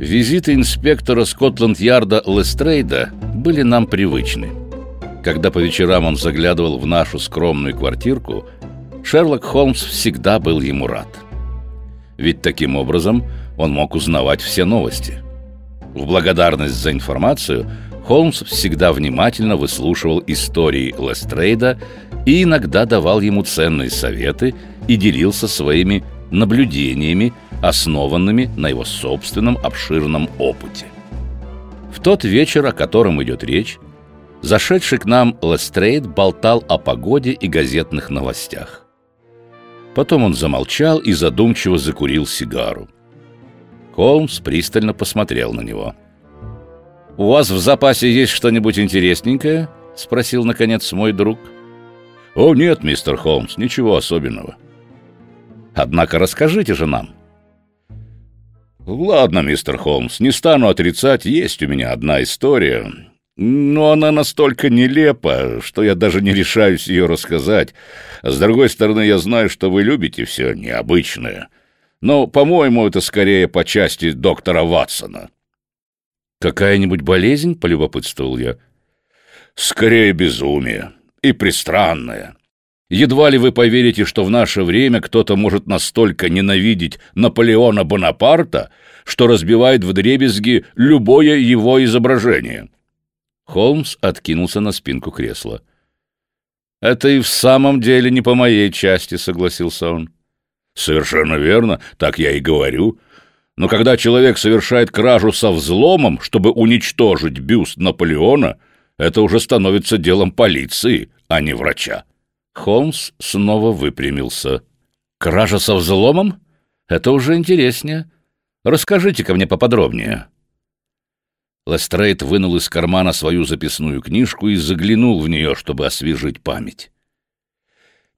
Визиты инспектора Скотланд-Ярда Лестрейда были нам привычны. Когда по вечерам он заглядывал в нашу скромную квартирку, Шерлок Холмс всегда был ему рад. Ведь таким образом он мог узнавать все новости. В благодарность за информацию Холмс всегда внимательно выслушивал истории Лестрейда и иногда давал ему ценные советы и делился своими наблюдениями, основанными на его собственном обширном опыте. В тот вечер, о котором идет речь, зашедший к нам Лестрейд болтал о погоде и газетных новостях. Потом он замолчал и задумчиво закурил сигару. Холмс пристально посмотрел на него. «У вас в запасе есть что-нибудь интересненькое?» — спросил, наконец, мой друг. «О, нет, мистер Холмс, ничего особенного». «Однако расскажите же нам». «Ладно, мистер Холмс, не стану отрицать, есть у меня одна история, но она настолько нелепа, что я даже не решаюсь ее рассказать. С другой стороны, я знаю, что вы любите все необычное. Но, по-моему, это скорее по части доктора Ватсона». «Какая-нибудь болезнь?» — полюбопытствовал я. «Скорее безумие. И пристранное. Едва ли вы поверите, что в наше время кто-то может настолько ненавидеть Наполеона Бонапарта, что разбивает вдребезги любое его изображение». Холмс откинулся на спинку кресла. «Это и в самом деле не по моей части», — согласился он. «Совершенно верно, так я и говорю. Но когда человек совершает кражу со взломом, чтобы уничтожить бюст Наполеона, это уже становится делом полиции, а не врача». Холмс снова выпрямился. «Кража со взломом? Это уже интереснее. Расскажите-ка мне поподробнее». Лестрейд вынул из кармана свою записную книжку и заглянул в нее, чтобы освежить память.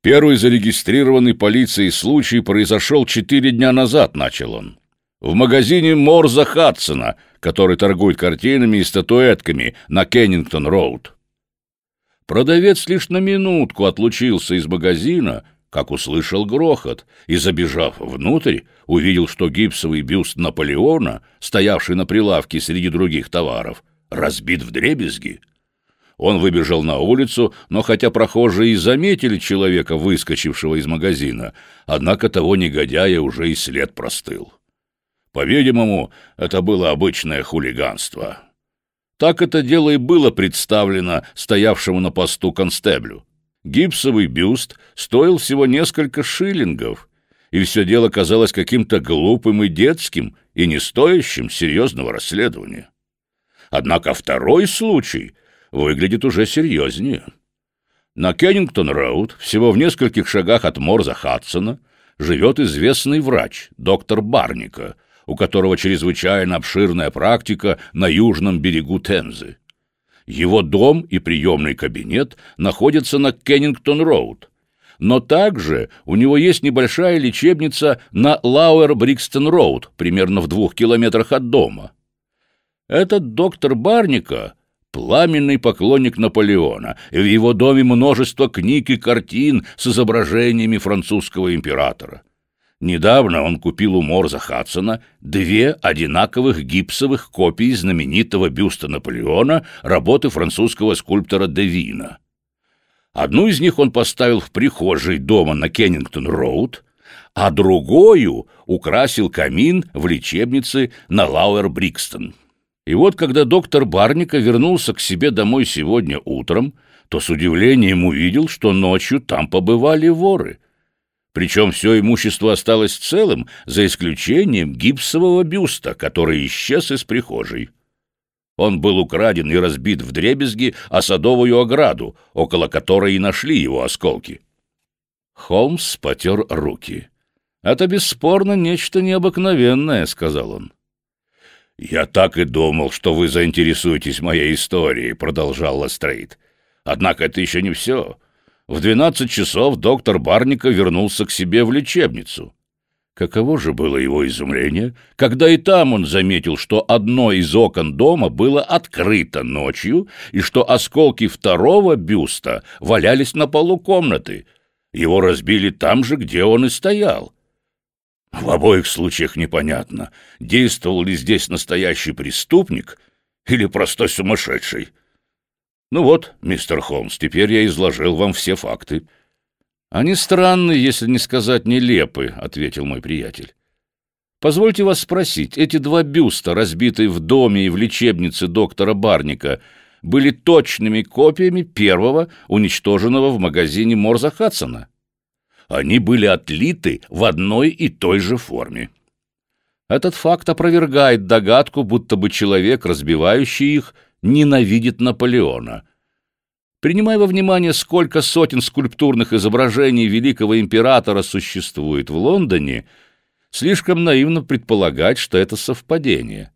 «Первый зарегистрированный полицией случай произошел четыре дня назад», — начал он. «В магазине Морза Хадсона, который торгует картинами и статуэтками на Кеннингтон-Роуд. Продавец лишь на минутку отлучился из магазина, как услышал грохот, и, забежав внутрь, увидел, что гипсовый бюст Наполеона, стоявший на прилавке среди других товаров, разбит в дребезги. Он выбежал на улицу, но хотя прохожие и заметили человека, выскочившего из магазина, однако того негодяя уже и след простыл. По-видимому, это было обычное хулиганство. Так это дело и было представлено стоявшему на посту констеблю. Гипсовый бюст стоил всего несколько шиллингов, и все дело казалось каким-то глупым и детским, и не стоящим серьезного расследования. Однако второй случай выглядит уже серьезнее. На Кеннингтон-Роуд, всего в нескольких шагах от Морза Хадсона, живет известный врач, доктор Барника, у которого чрезвычайно обширная практика на южном берегу Темзы. Его дом и приемный кабинет находятся на Кеннингтон-Роуд. Но также у него есть небольшая лечебница на Лауэр-Брикстон-Роуд, примерно в двух километрах от дома. Этот доктор Барника – пламенный поклонник Наполеона, и в его доме множество книг и картин с изображениями французского императора. Недавно он купил у Морза Хадсона две одинаковых гипсовых копии знаменитого бюста Наполеона работы французского скульптора Девина. Одну из них он поставил в прихожей дома на Кеннингтон-Роуд, а другую украсил камин в лечебнице на Лауэр-Брикстон. И вот, когда доктор Барника вернулся к себе домой сегодня утром, то с удивлением увидел, что ночью там побывали воры — причем все имущество осталось целым, за исключением гипсового бюста, который исчез из прихожей. Он был украден и разбит в дребезги о садовую ограду, около которой и нашли его осколки. Холмс потер руки. «Это бесспорно нечто необыкновенное», — сказал он. «Я так и думал, что вы заинтересуетесь моей историей», — продолжал Лестрейд. «Однако это еще не все. В двенадцать часов доктор Барника вернулся к себе в лечебницу. Каково же было его изумление, когда и там он заметил, что одно из окон дома было открыто ночью и что осколки второго бюста валялись на полу комнаты. Его разбили там же, где он и стоял. В обоих случаях непонятно, действовал ли здесь настоящий преступник или простой сумасшедший. Ну вот, мистер Холмс, теперь я изложил вам все факты. Они странные, если не сказать нелепы, ответил мой приятель. Позвольте вас спросить, эти два бюста, разбитые в доме и в лечебнице доктора Барника, были точными копиями первого, уничтоженного в магазине Морза Хадсона? Они были отлиты в одной и той же форме. Этот факт опровергает догадку, будто бы человек, разбивающий их, ненавидит Наполеона. Принимая во внимание, сколько сотен скульптурных изображений великого императора существует в Лондоне, слишком наивно предполагать, что это совпадение.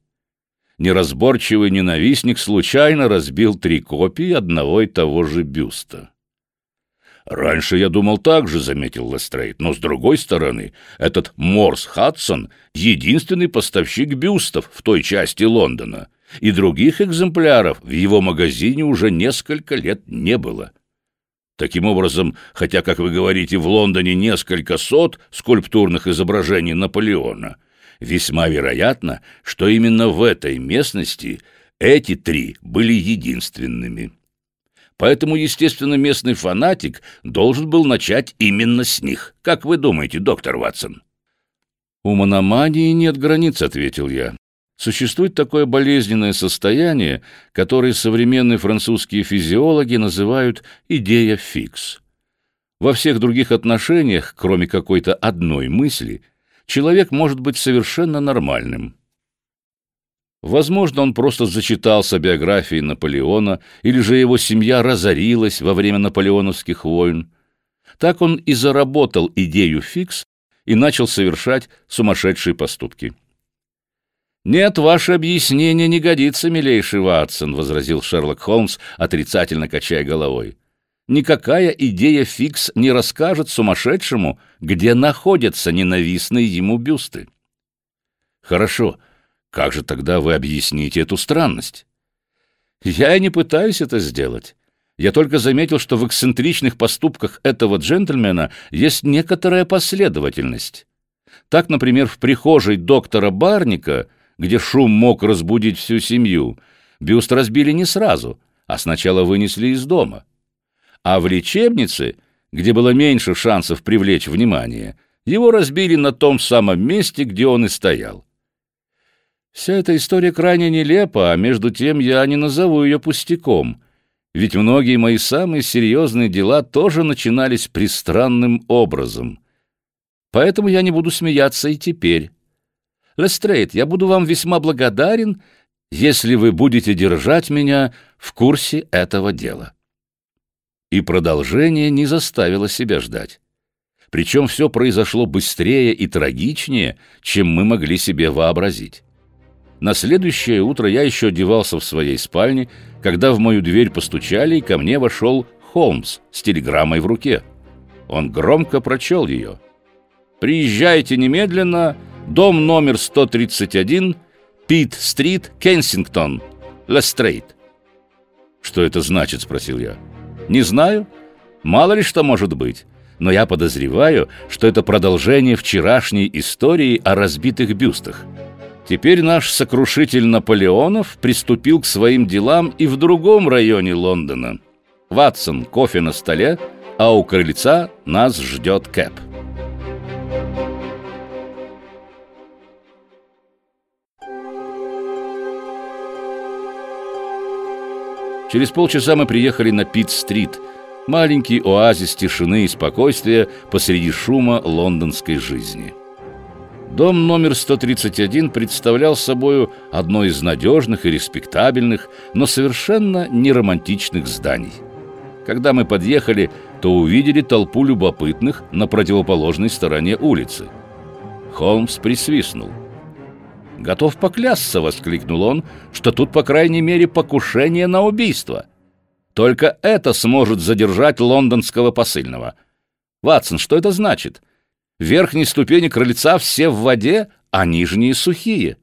Неразборчивый ненавистник случайно разбил три копии одного и того же бюста. «Раньше я думал так же», — заметил Лестрейд, «но, с другой стороны, этот Морс Хадсон — единственный поставщик бюстов в той части Лондона, и других экземпляров в его магазине уже несколько лет не было. Таким образом, хотя, как вы говорите, в Лондоне несколько сот скульптурных изображений Наполеона, весьма вероятно, что именно в этой местности эти три были единственными». Поэтому, естественно, местный фанатик должен был начать именно с них. Как вы думаете, доктор Ватсон? «У мономании нет границ», — ответил я. Существует такое болезненное состояние, которое современные французские физиологи называют «идея фикс». Во всех других отношениях, кроме какой-то одной мысли, человек может быть совершенно нормальным. Возможно, он просто зачитался биографией Наполеона, или же его семья разорилась во время наполеоновских войн. Так он и заработал идею фикс и начал совершать сумасшедшие поступки. «Нет, ваше объяснение не годится, милейший Ватсон», — возразил Шерлок Холмс, отрицательно качая головой. «Никакая идея фикс не расскажет сумасшедшему, где находятся ненавистные ему бюсты». «Хорошо», как же тогда вы объясните эту странность? Я и не пытаюсь это сделать. Я только заметил, что в эксцентричных поступках этого джентльмена есть некоторая последовательность. Так, например, в прихожей доктора Барника, где шум мог разбудить всю семью, бюст разбили не сразу, а сначала вынесли из дома. А в лечебнице, где было меньше шансов привлечь внимание, его разбили на том самом месте, где он и стоял. Вся эта история крайне нелепа, а между тем я не назову ее пустяком, ведь многие мои самые серьезные дела тоже начинались пристранным образом. Поэтому я не буду смеяться и теперь. Лестрейд, я буду вам весьма благодарен, если вы будете держать меня в курсе этого дела. И продолжение не заставило себя ждать. Причем все произошло быстрее и трагичнее, чем мы могли себе вообразить. На следующее утро я еще одевался в своей спальне, когда в мою дверь постучали, и ко мне вошел Холмс с телеграммой в руке. Он громко прочел ее. «Приезжайте немедленно, дом номер 131, Пит-стрит, Кенсингтон, Лестрейт». «Что это значит?» — спросил я. «Не знаю. Мало ли что может быть. Но я подозреваю, что это продолжение вчерашней истории о разбитых бюстах». Теперь наш сокрушитель Наполеонов приступил к своим делам и в другом районе Лондона. Ватсон, кофе на столе, а у крыльца нас ждет Кэп. Через полчаса мы приехали на Пит-стрит, маленький оазис тишины и спокойствия посреди шума лондонской жизни. Дом номер 131 представлял собою одно из надежных и респектабельных, но совершенно неромантичных зданий. Когда мы подъехали, то увидели толпу любопытных на противоположной стороне улицы. Холмс присвистнул. «Готов поклясться», — воскликнул он, — «что тут, по крайней мере, покушение на убийство. Только это сможет задержать лондонского посыльного. Ватсон, что это значит? Верхние ступени крыльца все в воде, а нижние сухие.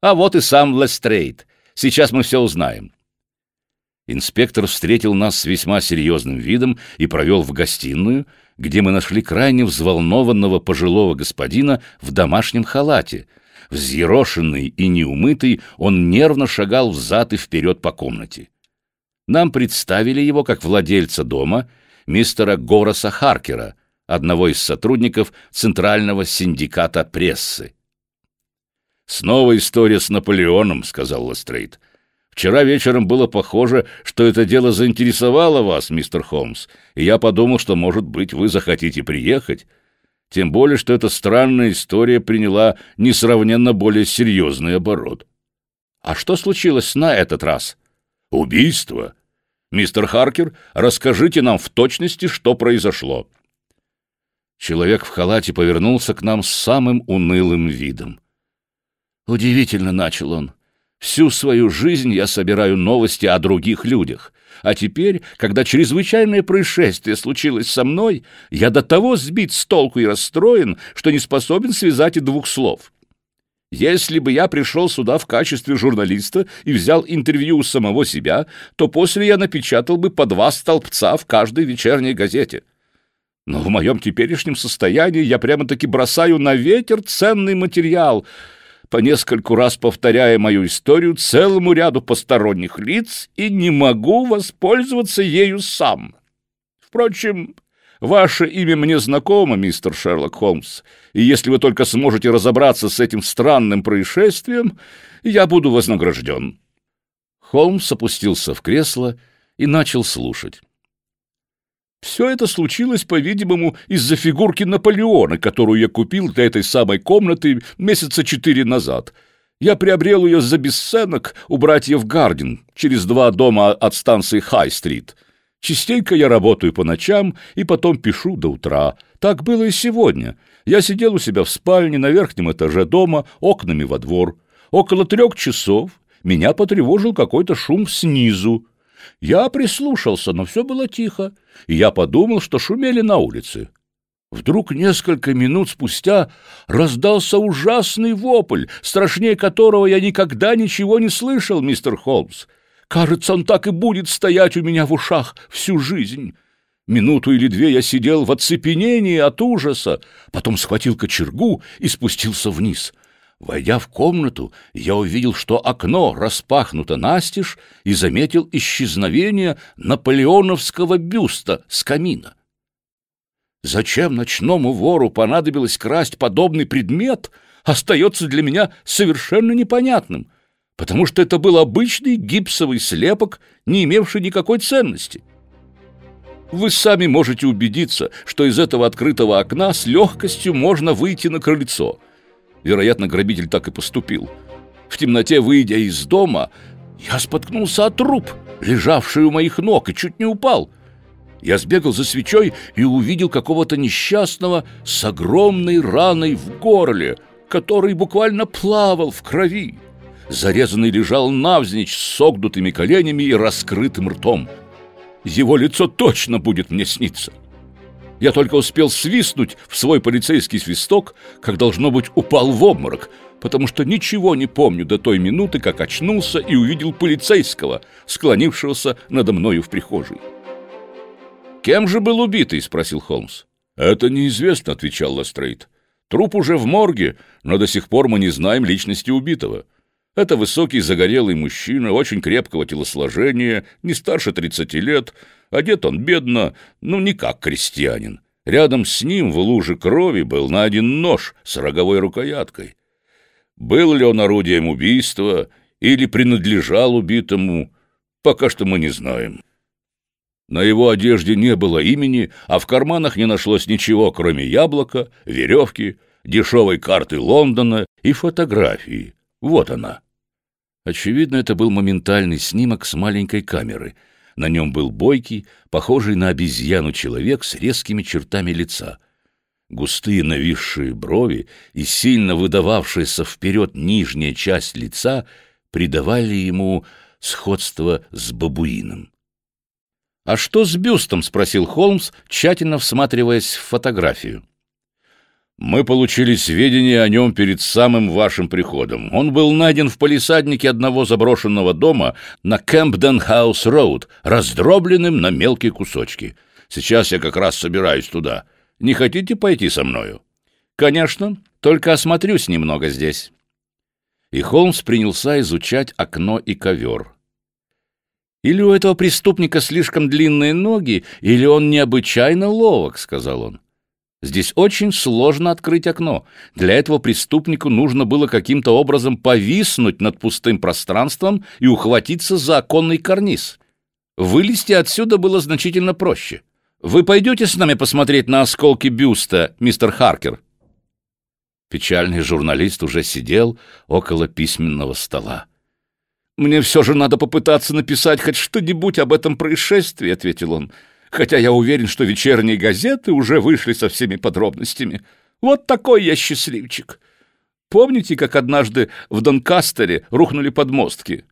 А вот и сам Лестрейд. Сейчас мы все узнаем. Инспектор встретил нас с весьма серьезным видом и провел в гостиную, где мы нашли крайне взволнованного пожилого господина в домашнем халате. Взъерошенный и неумытый, он нервно шагал взад и вперед по комнате. Нам представили его как владельца дома, мистера Гораса Харкера, одного из сотрудников Центрального синдиката прессы. «Снова история с Наполеоном», — сказал Лестрейд. «Вчера вечером было похоже, что это дело заинтересовало вас, мистер Холмс, и я подумал, что, может быть, вы захотите приехать. Тем более, что эта странная история приняла несравненно более серьезный оборот». «А что случилось на этот раз?» «Убийство. Мистер Харкер, расскажите нам в точности, что произошло». Человек в халате повернулся к нам с самым унылым видом. «Удивительно», — начал он. «Всю свою жизнь я собираю новости о других людях. А теперь, когда чрезвычайное происшествие случилось со мной, я до того сбит с толку и расстроен, что не способен связать и двух слов. Если бы я пришел сюда в качестве журналиста и взял интервью у самого себя, то после я напечатал бы по два столбца в каждой вечерней газете». Но в моем теперешнем состоянии я прямо-таки бросаю на ветер ценный материал, по нескольку раз повторяя мою историю целому ряду посторонних лиц и не могу воспользоваться ею сам. Впрочем, ваше имя мне знакомо, мистер Шерлок Холмс, и если вы только сможете разобраться с этим странным происшествием, я буду вознагражден». Холмс опустился в кресло и начал слушать. Все это случилось, по-видимому, из-за фигурки Наполеона, которую я купил для этой самой комнаты месяца четыре назад. Я приобрел ее за бесценок у братьев Гардин, через два дома от станции Хай-стрит. Частенько я работаю по ночам и потом пишу до утра. Так было и сегодня. Я сидел у себя в спальне на верхнем этаже дома, окнами во двор. Около трех часов меня потревожил какой-то шум снизу. Я прислушался, но все было тихо, и я подумал, что шумели на улице. Вдруг несколько минут спустя раздался ужасный вопль, страшнее которого я никогда ничего не слышал, мистер Холмс. Кажется, он так и будет стоять у меня в ушах всю жизнь. Минуту или две я сидел в оцепенении от ужаса, потом схватил кочергу и спустился вниз — Войдя в комнату, я увидел, что окно распахнуто настежь и заметил исчезновение наполеоновского бюста с камина. Зачем ночному вору понадобилось красть подобный предмет, остается для меня совершенно непонятным, потому что это был обычный гипсовый слепок, не имевший никакой ценности. Вы сами можете убедиться, что из этого открытого окна с легкостью можно выйти на крыльцо — Вероятно, грабитель так и поступил. В темноте, выйдя из дома, я споткнулся от труп, лежавший у моих ног, и чуть не упал. Я сбегал за свечой и увидел какого-то несчастного с огромной раной в горле, который буквально плавал в крови. Зарезанный лежал навзничь с согнутыми коленями и раскрытым ртом. Его лицо точно будет мне сниться. Я только успел свистнуть в свой полицейский свисток, как, должно быть, упал в обморок, потому что ничего не помню до той минуты, как очнулся и увидел полицейского, склонившегося надо мною в прихожей. «Кем же был убитый?» — спросил Холмс. «Это неизвестно», — отвечал Лестрейд. «Труп уже в морге, но до сих пор мы не знаем личности убитого. Это высокий загорелый мужчина, очень крепкого телосложения, не старше 30 лет, одет он бедно, ну не как крестьянин. Рядом с ним в луже крови был найден нож с роговой рукояткой. Был ли он орудием убийства или принадлежал убитому, пока что мы не знаем. На его одежде не было имени, а в карманах не нашлось ничего, кроме яблока, веревки, дешевой карты Лондона и фотографии. Вот она. Очевидно, это был моментальный снимок с маленькой камеры. На нем был бойкий, похожий на обезьяну человек с резкими чертами лица. Густые нависшие брови и сильно выдававшаяся вперед нижняя часть лица придавали ему сходство с бабуином. «А что с бюстом?» — спросил Холмс, тщательно всматриваясь в фотографию. Мы получили сведения о нем перед самым вашим приходом. Он был найден в палисаднике одного заброшенного дома на Кэмпден-хаус-роуд, раздробленным на мелкие кусочки. Сейчас я как раз собираюсь туда. Не хотите пойти со мною?» «Конечно, только осмотрюсь немного здесь». И Холмс принялся изучать окно и ковер. «Или у этого преступника слишком длинные ноги, или он необычайно ловок», — сказал он. Здесь очень сложно открыть окно. Для этого преступнику нужно было каким-то образом повиснуть над пустым пространством и ухватиться за оконный карниз. Вылезти отсюда было значительно проще. Вы пойдете с нами посмотреть на осколки бюста, мистер Харкер? Печальный журналист уже сидел около письменного стола. «Мне все же надо попытаться написать хоть что-нибудь об этом происшествии», — ответил он хотя я уверен, что вечерние газеты уже вышли со всеми подробностями. Вот такой я счастливчик. Помните, как однажды в Донкастере рухнули подмостки?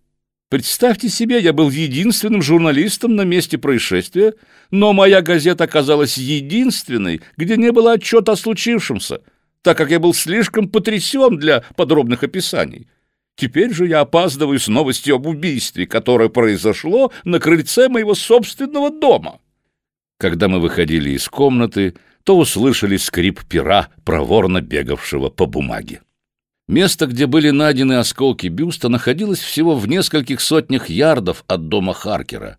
Представьте себе, я был единственным журналистом на месте происшествия, но моя газета оказалась единственной, где не было отчета о случившемся, так как я был слишком потрясен для подробных описаний. Теперь же я опаздываю с новостью об убийстве, которое произошло на крыльце моего собственного дома. Когда мы выходили из комнаты, то услышали скрип пера, проворно бегавшего по бумаге. Место, где были найдены осколки бюста, находилось всего в нескольких сотнях ярдов от дома Харкера.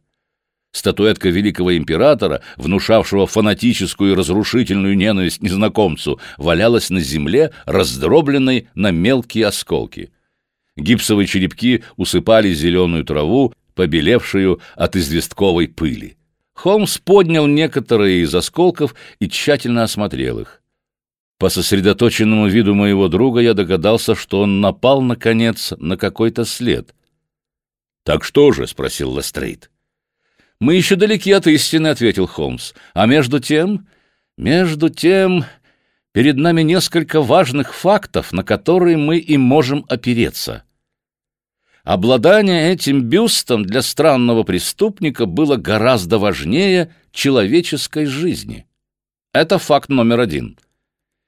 Статуэтка великого императора, внушавшего фанатическую и разрушительную ненависть незнакомцу, валялась на земле, раздробленной на мелкие осколки. Гипсовые черепки усыпали зеленую траву, побелевшую от известковой пыли. Холмс поднял некоторые из осколков и тщательно осмотрел их. По сосредоточенному виду моего друга я догадался, что он напал, наконец, на какой-то след. «Так что же?» — спросил Лестрейд. «Мы еще далеки от истины», — ответил Холмс. «А между тем... Между тем... Перед нами несколько важных фактов, на которые мы и можем опереться». Обладание этим бюстом для странного преступника было гораздо важнее человеческой жизни. Это факт номер один.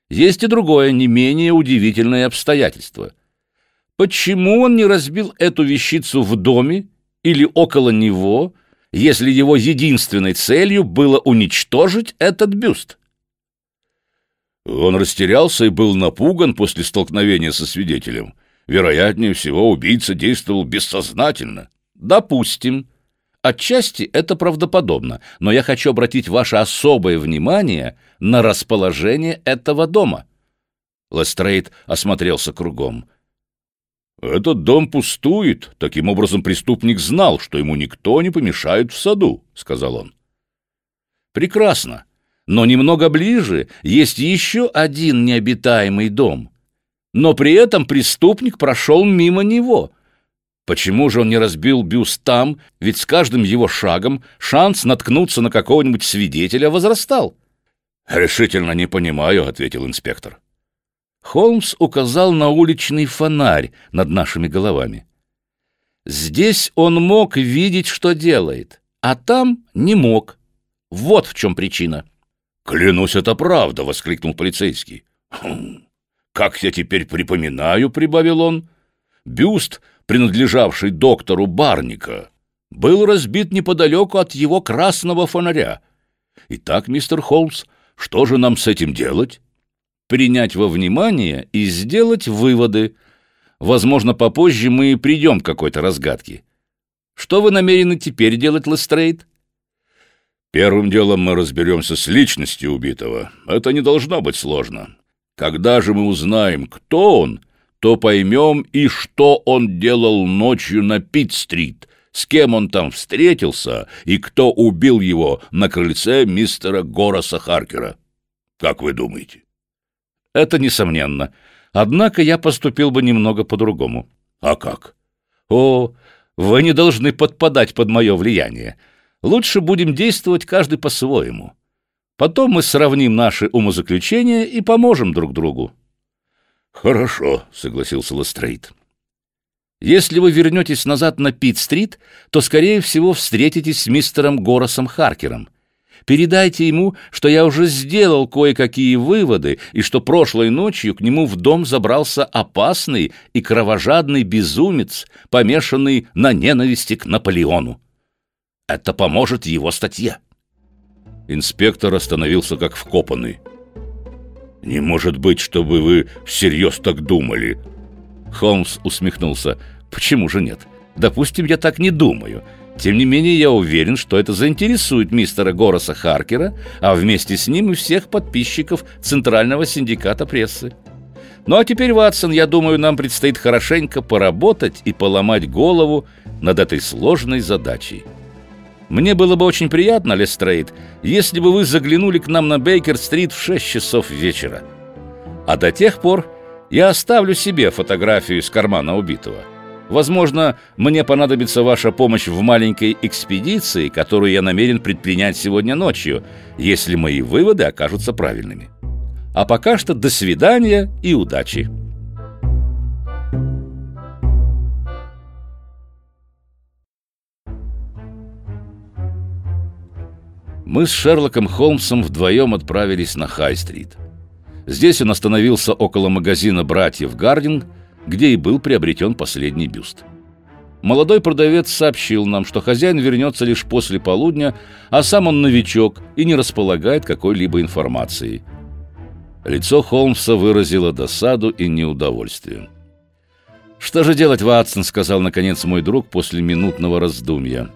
Есть и другое, не менее удивительное обстоятельство. Почему он не разбил эту вещицу в доме или около него, если его единственной целью было уничтожить этот бюст? Он растерялся и был напуган после столкновения со свидетелем. Вероятнее всего, убийца действовал бессознательно. Допустим. Отчасти это правдоподобно, но я хочу обратить ваше особое внимание на расположение этого дома. Лестрейд осмотрелся кругом. «Этот дом пустует. Таким образом, преступник знал, что ему никто не помешает в саду», — сказал он. «Прекрасно. Но немного ближе есть еще один необитаемый дом но при этом преступник прошел мимо него. Почему же он не разбил бюст там, ведь с каждым его шагом шанс наткнуться на какого-нибудь свидетеля возрастал? «Решительно не понимаю», — ответил инспектор. Холмс указал на уличный фонарь над нашими головами. Здесь он мог видеть, что делает, а там не мог. Вот в чем причина. «Клянусь, это правда!» — воскликнул полицейский. «Хм, «Как я теперь припоминаю», — прибавил он, — «бюст, принадлежавший доктору Барника, был разбит неподалеку от его красного фонаря. Итак, мистер Холмс, что же нам с этим делать?» «Принять во внимание и сделать выводы. Возможно, попозже мы придем к какой-то разгадке. Что вы намерены теперь делать, Лестрейд?» «Первым делом мы разберемся с личностью убитого. Это не должно быть сложно. Когда же мы узнаем, кто он, то поймем и что он делал ночью на Пит-стрит, с кем он там встретился и кто убил его на крыльце мистера Гороса Харкера. Как вы думаете? Это несомненно. Однако я поступил бы немного по-другому. А как? О, вы не должны подпадать под мое влияние. Лучше будем действовать каждый по-своему. Потом мы сравним наши умозаключения и поможем друг другу. Хорошо, согласился Лестрейд. Если вы вернетесь назад на Пит-стрит, то, скорее всего, встретитесь с мистером Горосом Харкером. Передайте ему, что я уже сделал кое-какие выводы, и что прошлой ночью к нему в дом забрался опасный и кровожадный безумец, помешанный на ненависти к Наполеону. Это поможет его статье. Инспектор остановился как вкопанный. «Не может быть, чтобы вы всерьез так думали!» Холмс усмехнулся. «Почему же нет? Допустим, я так не думаю. Тем не менее, я уверен, что это заинтересует мистера Гороса Харкера, а вместе с ним и всех подписчиков Центрального синдиката прессы. Ну а теперь, Ватсон, я думаю, нам предстоит хорошенько поработать и поломать голову над этой сложной задачей. Мне было бы очень приятно, Лестрейд, если бы вы заглянули к нам на Бейкер-стрит в 6 часов вечера. А до тех пор я оставлю себе фотографию из кармана убитого. Возможно, мне понадобится ваша помощь в маленькой экспедиции, которую я намерен предпринять сегодня ночью, если мои выводы окажутся правильными. А пока что до свидания и удачи. Мы с Шерлоком Холмсом вдвоем отправились на Хай-стрит. Здесь он остановился около магазина «Братьев Гардинг», где и был приобретен последний бюст. Молодой продавец сообщил нам, что хозяин вернется лишь после полудня, а сам он новичок и не располагает какой-либо информацией. Лицо Холмса выразило досаду и неудовольствие. «Что же делать, Ватсон?» — сказал, наконец, мой друг после минутного раздумья.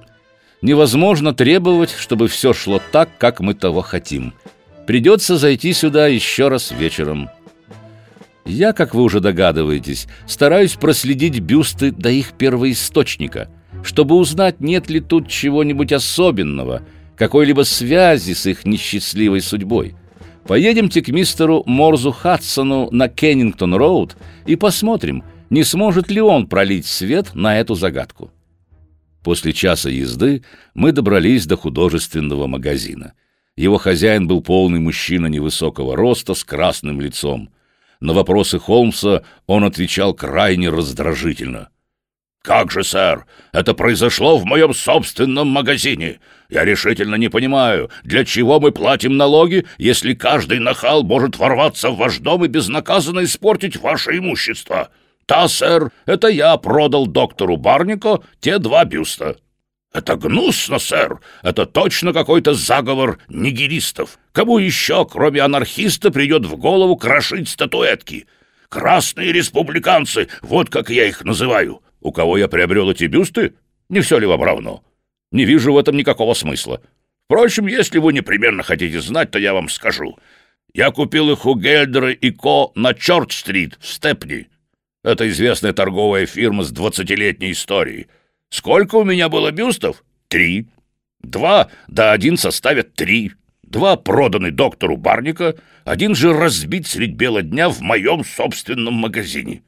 «Невозможно требовать, чтобы все шло так, как мы того хотим. Придется зайти сюда еще раз вечером». Я, как вы уже догадываетесь, стараюсь проследить бюсты до их первоисточника, чтобы узнать, нет ли тут чего-нибудь особенного, какой-либо связи с их несчастливой судьбой. Поедемте к мистеру Морзу Хадсону на Кеннингтон-Роуд и посмотрим, не сможет ли он пролить свет на эту загадку. После часа езды мы добрались до художественного магазина. Его хозяин был полный мужчина невысокого роста с красным лицом. На вопросы Холмса он отвечал крайне раздражительно. «Как же, сэр, это произошло в моем собственном магазине. Я решительно не понимаю, для чего мы платим налоги, если каждый нахал может ворваться в ваш дом и безнаказанно испортить ваше имущество. Да, сэр, это я продал доктору Барнико те два бюста». «Это гнусно, сэр! Это точно какой-то заговор нигеристов! Кому еще, кроме анархиста, придет в голову крошить статуэтки? Красные республиканцы, вот как я их называю! У кого я приобрел эти бюсты? Не все ли вам равно? Не вижу в этом никакого смысла. Впрочем, если вы непременно хотите знать, то я вам скажу. Я купил их у Гельдера и Ко на Чорч-стрит в Степни. Это известная торговая фирма с двадцатилетней историей. Сколько у меня было бюстов? Три. Два, да один составят три. Два проданы доктору Барника, один же разбит средь бела дня в моем собственном магазине.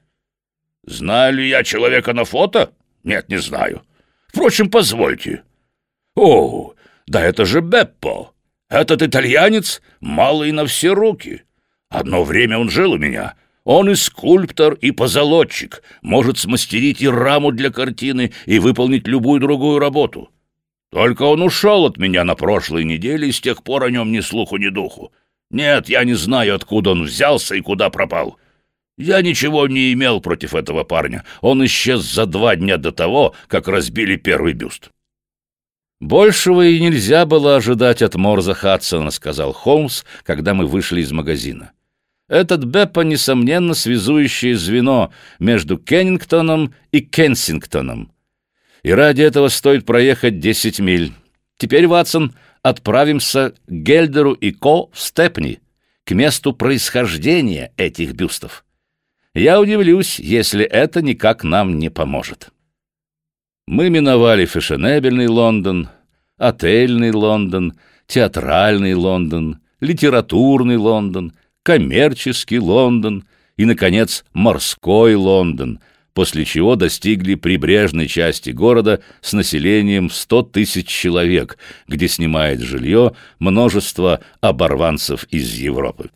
Знаю ли я человека на фото? Нет, не знаю. Впрочем, позвольте. О, да это же Беппо. Этот итальянец малый на все руки. Одно время он жил у меня — он и скульптор, и позолотчик, может смастерить и раму для картины, и выполнить любую другую работу. Только он ушел от меня на прошлой неделе, и с тех пор о нем ни слуху, ни духу. Нет, я не знаю, откуда он взялся и куда пропал. Я ничего не имел против этого парня. Он исчез за два дня до того, как разбили первый бюст. «Большего и нельзя было ожидать от Морза Хадсона», — сказал Холмс, когда мы вышли из магазина. Этот Беппа, несомненно, связующее звено между Кеннингтоном и Кенсингтоном. И ради этого стоит проехать 10 миль. Теперь, Ватсон, отправимся к Гельдеру и Ко в Степни, к месту происхождения этих бюстов. Я удивлюсь, если это никак нам не поможет. Мы миновали фешенебельный Лондон, отельный Лондон, театральный Лондон, литературный Лондон — коммерческий Лондон и, наконец, морской Лондон, после чего достигли прибрежной части города с населением в 100 тысяч человек, где снимает жилье множество оборванцев из Европы.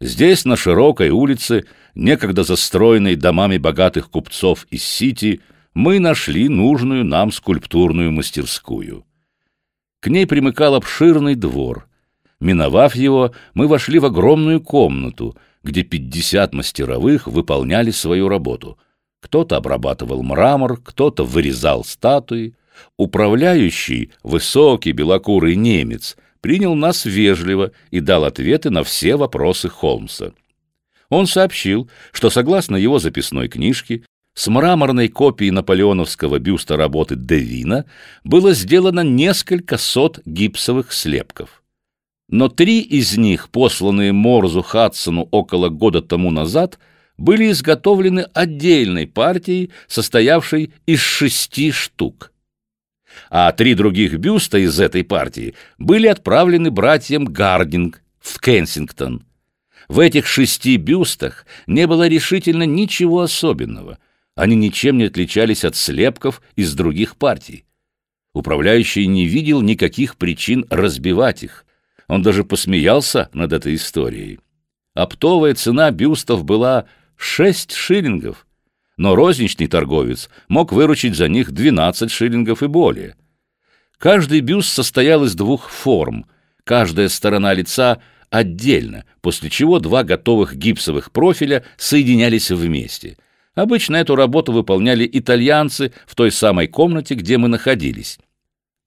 Здесь, на широкой улице, некогда застроенной домами богатых купцов из Сити, мы нашли нужную нам скульптурную мастерскую. К ней примыкал обширный двор, Миновав его, мы вошли в огромную комнату, где 50 мастеровых выполняли свою работу. Кто-то обрабатывал мрамор, кто-то вырезал статуи. Управляющий, высокий белокурый немец, принял нас вежливо и дал ответы на все вопросы Холмса. Он сообщил, что согласно его записной книжке, с мраморной копией наполеоновского бюста работы Девина было сделано несколько сот гипсовых слепков. Но три из них, посланные Морзу Хадсону около года тому назад, были изготовлены отдельной партией, состоявшей из шести штук. А три других бюста из этой партии были отправлены братьям Гардинг в Кенсингтон. В этих шести бюстах не было решительно ничего особенного. Они ничем не отличались от слепков из других партий. Управляющий не видел никаких причин разбивать их. Он даже посмеялся над этой историей. Оптовая цена бюстов была 6 шиллингов, но розничный торговец мог выручить за них 12 шиллингов и более. Каждый бюст состоял из двух форм, каждая сторона лица отдельно, после чего два готовых гипсовых профиля соединялись вместе. Обычно эту работу выполняли итальянцы в той самой комнате, где мы находились.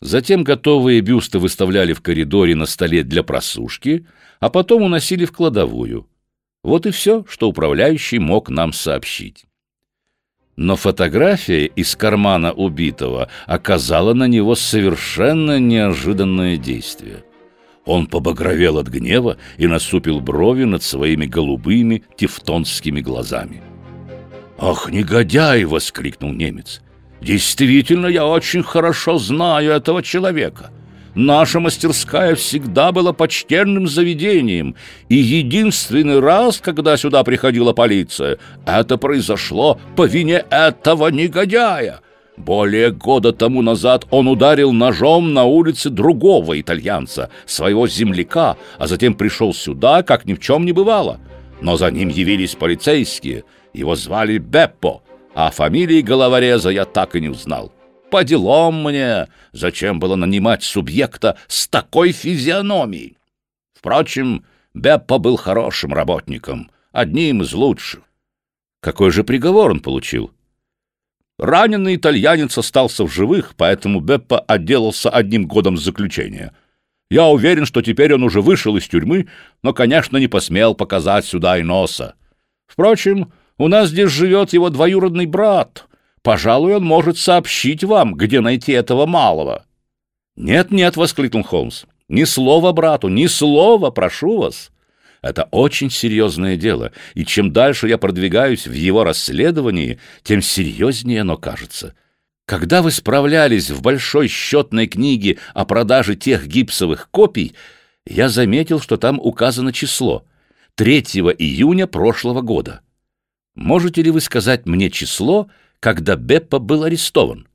Затем готовые бюсты выставляли в коридоре на столе для просушки, а потом уносили в кладовую. Вот и все, что управляющий мог нам сообщить. Но фотография из кармана убитого оказала на него совершенно неожиданное действие. Он побагровел от гнева и насупил брови над своими голубыми тевтонскими глазами. «Ах, негодяй!» — воскликнул немец. «Действительно, я очень хорошо знаю этого человека. Наша мастерская всегда была почтенным заведением, и единственный раз, когда сюда приходила полиция, это произошло по вине этого негодяя. Более года тому назад он ударил ножом на улице другого итальянца, своего земляка, а затем пришел сюда, как ни в чем не бывало. Но за ним явились полицейские. Его звали Беппо, а фамилии головореза я так и не узнал. По делам мне, зачем было нанимать субъекта с такой физиономией? Впрочем, Беппо был хорошим работником, одним из лучших. Какой же приговор он получил? Раненый итальянец остался в живых, поэтому Беппо отделался одним годом заключения. Я уверен, что теперь он уже вышел из тюрьмы, но, конечно, не посмел показать сюда и носа. Впрочем, у нас здесь живет его двоюродный брат, Пожалуй, он может сообщить вам, где найти этого малого». «Нет-нет», — воскликнул Холмс, — «ни слова брату, ни слова, прошу вас». Это очень серьезное дело, и чем дальше я продвигаюсь в его расследовании, тем серьезнее оно кажется. Когда вы справлялись в большой счетной книге о продаже тех гипсовых копий, я заметил, что там указано число — 3 июня прошлого года. Можете ли вы сказать мне число, когда Беппа был арестован.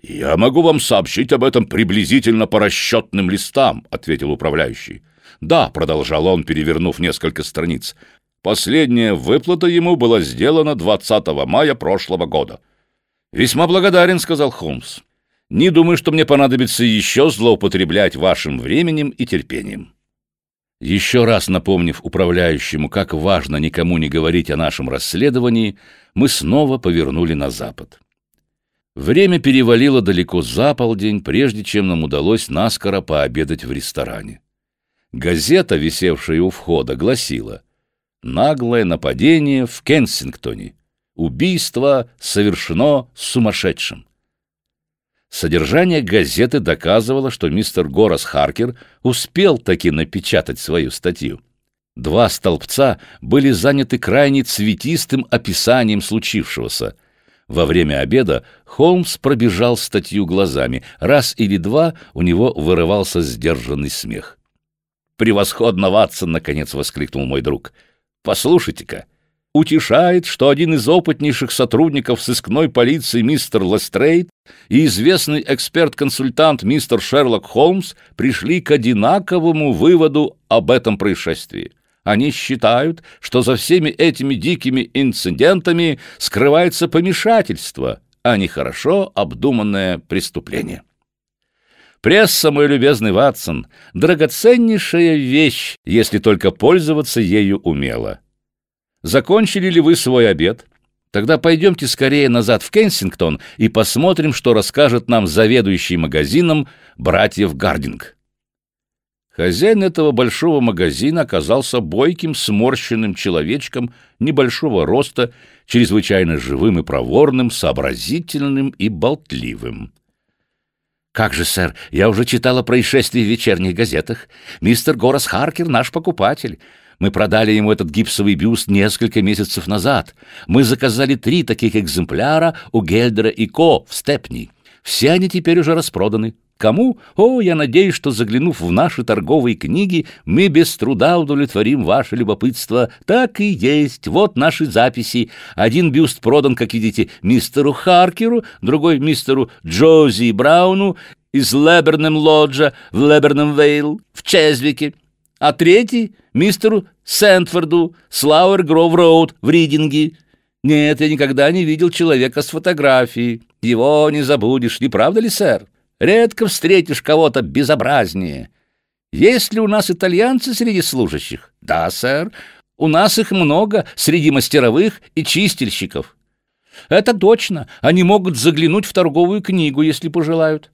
«Я могу вам сообщить об этом приблизительно по расчетным листам», — ответил управляющий. «Да», — продолжал он, перевернув несколько страниц, «последняя выплата ему была сделана 20 мая прошлого года». «Весьма благодарен», — сказал Холмс. «Не думаю, что мне понадобится еще злоупотреблять вашим временем и терпением». Еще раз напомнив управляющему, как важно никому не говорить о нашем расследовании, мы снова повернули на запад. Время перевалило далеко за полдень, прежде чем нам удалось наскоро пообедать в ресторане. Газета, висевшая у входа, гласила «Наглое нападение в Кенсингтоне. Убийство совершено сумасшедшим». Содержание газеты доказывало, что мистер Горас Харкер успел таки напечатать свою статью. Два столбца были заняты крайне цветистым описанием случившегося. Во время обеда Холмс пробежал статью глазами. Раз или два у него вырывался сдержанный смех. «Превосходно, Ватсон!» — наконец воскликнул мой друг. «Послушайте-ка!» Утешает, что один из опытнейших сотрудников сыскной полиции мистер Лестрейд и известный эксперт-консультант мистер Шерлок Холмс пришли к одинаковому выводу об этом происшествии. Они считают, что за всеми этими дикими инцидентами скрывается помешательство, а не хорошо обдуманное преступление. Пресса, мой любезный Ватсон, драгоценнейшая вещь, если только пользоваться ею умело. Закончили ли вы свой обед? Тогда пойдемте скорее назад в Кенсингтон и посмотрим, что расскажет нам заведующий магазином братьев Гардинг. Хозяин этого большого магазина оказался бойким, сморщенным человечком небольшого роста, чрезвычайно живым и проворным, сообразительным и болтливым. «Как же, сэр, я уже читала происшествие в вечерних газетах. Мистер Горас Харкер — наш покупатель. Мы продали ему этот гипсовый бюст несколько месяцев назад. Мы заказали три таких экземпляра у Гельдера и Ко в Степни. Все они теперь уже распроданы. Кому? О, я надеюсь, что, заглянув в наши торговые книги, мы без труда удовлетворим ваше любопытство. Так и есть. Вот наши записи. Один бюст продан, как видите, мистеру Харкеру, другой мистеру Джози Брауну из Лебернем Лоджа в Лебернем Вейл в Чезвике, а третий — мистеру Сентфорду с Лауэр Гров Роуд в Ридинге. Нет, я никогда не видел человека с фотографией. Его не забудешь, не правда ли, сэр? Редко встретишь кого-то безобразнее. Есть ли у нас итальянцы среди служащих? Да, сэр. У нас их много среди мастеровых и чистильщиков. Это точно. Они могут заглянуть в торговую книгу, если пожелают.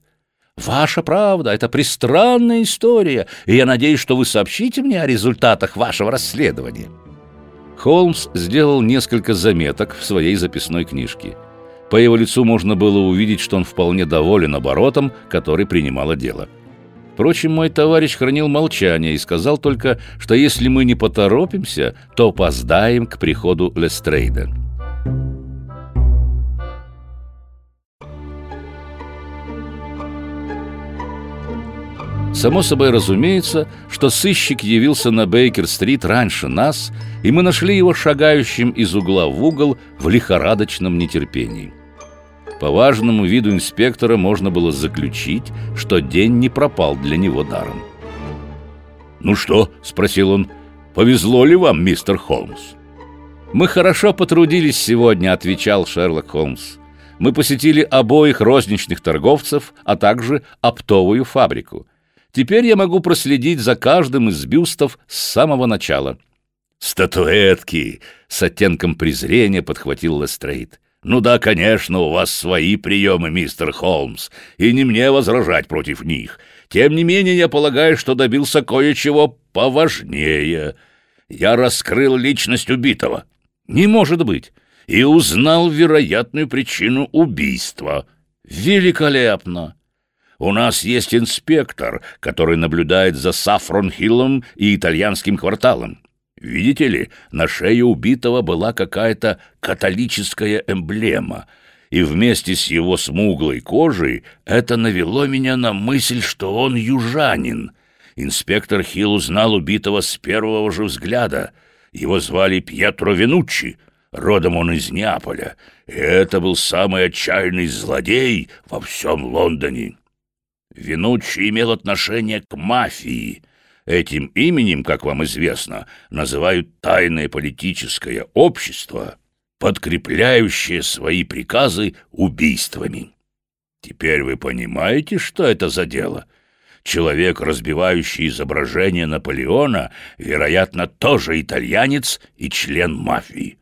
Ваша правда, это пристранная история, и я надеюсь, что вы сообщите мне о результатах вашего расследования. Холмс сделал несколько заметок в своей записной книжке. По его лицу можно было увидеть, что он вполне доволен оборотом, который принимало дело. Впрочем, мой товарищ хранил молчание и сказал только, что если мы не поторопимся, то опоздаем к приходу Лестрейда. Само собой разумеется, что сыщик явился на Бейкер-стрит раньше нас, и мы нашли его шагающим из угла в угол в лихорадочном нетерпении. По важному виду инспектора можно было заключить, что день не пропал для него даром. «Ну что?» — спросил он. «Повезло ли вам, мистер Холмс?» «Мы хорошо потрудились сегодня», — отвечал Шерлок Холмс. «Мы посетили обоих розничных торговцев, а также оптовую фабрику. Теперь я могу проследить за каждым из бюстов с самого начала». «Статуэтки!» — с оттенком презрения подхватил Лестрейд. «Ну да, конечно, у вас свои приемы, мистер Холмс, и не мне возражать против них. Тем не менее, я полагаю, что добился кое-чего поважнее. Я раскрыл личность убитого. Не может быть. И узнал вероятную причину убийства. Великолепно! У нас есть инспектор, который наблюдает за Сафрон-Хиллом и итальянским кварталом. Видите ли, на шее убитого была какая-то католическая эмблема, и вместе с его смуглой кожей это навело меня на мысль, что он южанин. Инспектор Хилл узнал убитого с первого же взгляда. Его звали Пьетро Венуччи, родом он из Неаполя, и это был самый отчаянный злодей во всем Лондоне. Винуччи имел отношение к мафии. Этим именем, как вам известно, называют тайное политическое общество, подкрепляющее свои приказы убийствами. Теперь вы понимаете, что это за дело? Человек, разбивающий изображение Наполеона, вероятно, тоже итальянец и член мафии.